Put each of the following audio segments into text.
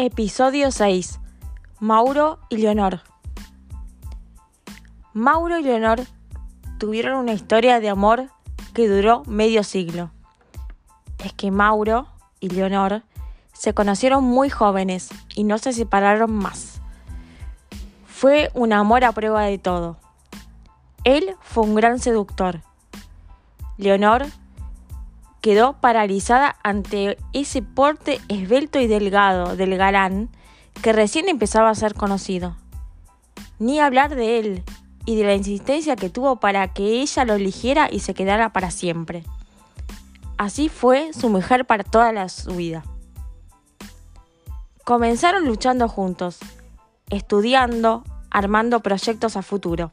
Episodio 6. Mauro y Leonor. Mauro y Leonor tuvieron una historia de amor que duró medio siglo. Es que Mauro y Leonor se conocieron muy jóvenes y no se separaron más. Fue un amor a prueba de todo. Él fue un gran seductor. Leonor quedó paralizada ante ese porte esbelto y delgado del galán que recién empezaba a ser conocido. Ni hablar de él y de la insistencia que tuvo para que ella lo eligiera y se quedara para siempre. Así fue su mujer para toda la, su vida. Comenzaron luchando juntos, estudiando, armando proyectos a futuro.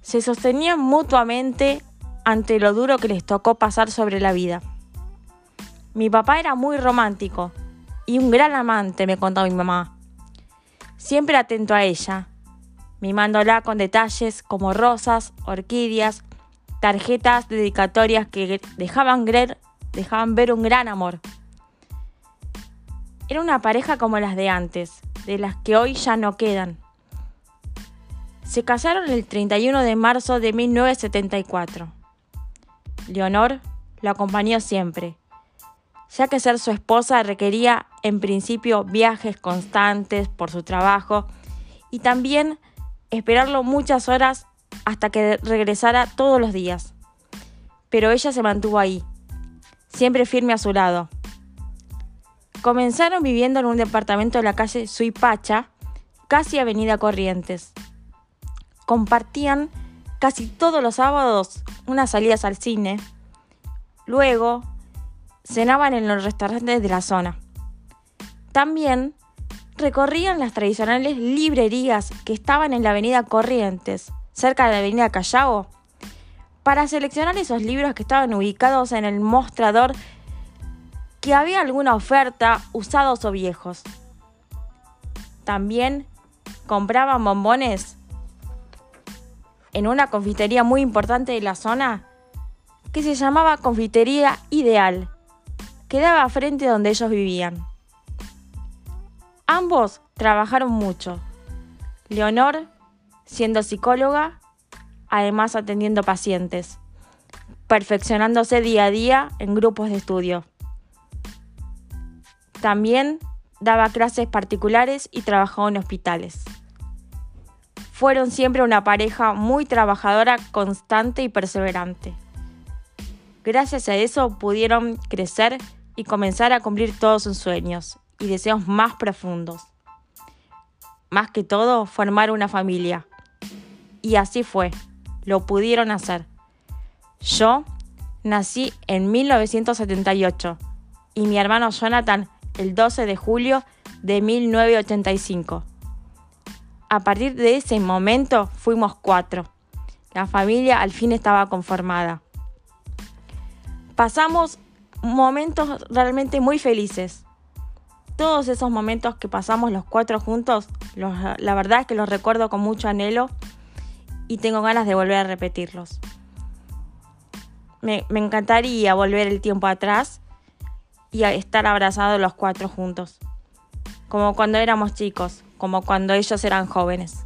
Se sostenían mutuamente ante lo duro que les tocó pasar sobre la vida. Mi papá era muy romántico y un gran amante, me contó mi mamá. Siempre atento a ella, mimándola con detalles como rosas, orquídeas, tarjetas dedicatorias que dejaban ver, dejaban ver un gran amor. Era una pareja como las de antes, de las que hoy ya no quedan. Se casaron el 31 de marzo de 1974. Leonor lo acompañó siempre, ya que ser su esposa requería en principio viajes constantes por su trabajo y también esperarlo muchas horas hasta que regresara todos los días. Pero ella se mantuvo ahí, siempre firme a su lado. Comenzaron viviendo en un departamento de la calle Suipacha, casi Avenida Corrientes. Compartían casi todos los sábados unas salidas al cine. Luego, cenaban en los restaurantes de la zona. También recorrían las tradicionales librerías que estaban en la avenida Corrientes, cerca de la avenida Callao, para seleccionar esos libros que estaban ubicados en el mostrador que había alguna oferta usados o viejos. También compraban bombones en una confitería muy importante de la zona que se llamaba Confitería Ideal, que daba frente donde ellos vivían. Ambos trabajaron mucho. Leonor siendo psicóloga, además atendiendo pacientes, perfeccionándose día a día en grupos de estudio. También daba clases particulares y trabajó en hospitales fueron siempre una pareja muy trabajadora, constante y perseverante. Gracias a eso pudieron crecer y comenzar a cumplir todos sus sueños y deseos más profundos. Más que todo, formar una familia. Y así fue, lo pudieron hacer. Yo nací en 1978 y mi hermano Jonathan el 12 de julio de 1985. A partir de ese momento fuimos cuatro. La familia al fin estaba conformada. Pasamos momentos realmente muy felices. Todos esos momentos que pasamos los cuatro juntos, la verdad es que los recuerdo con mucho anhelo y tengo ganas de volver a repetirlos. Me, me encantaría volver el tiempo atrás y estar abrazados los cuatro juntos, como cuando éramos chicos como cuando ellos eran jóvenes.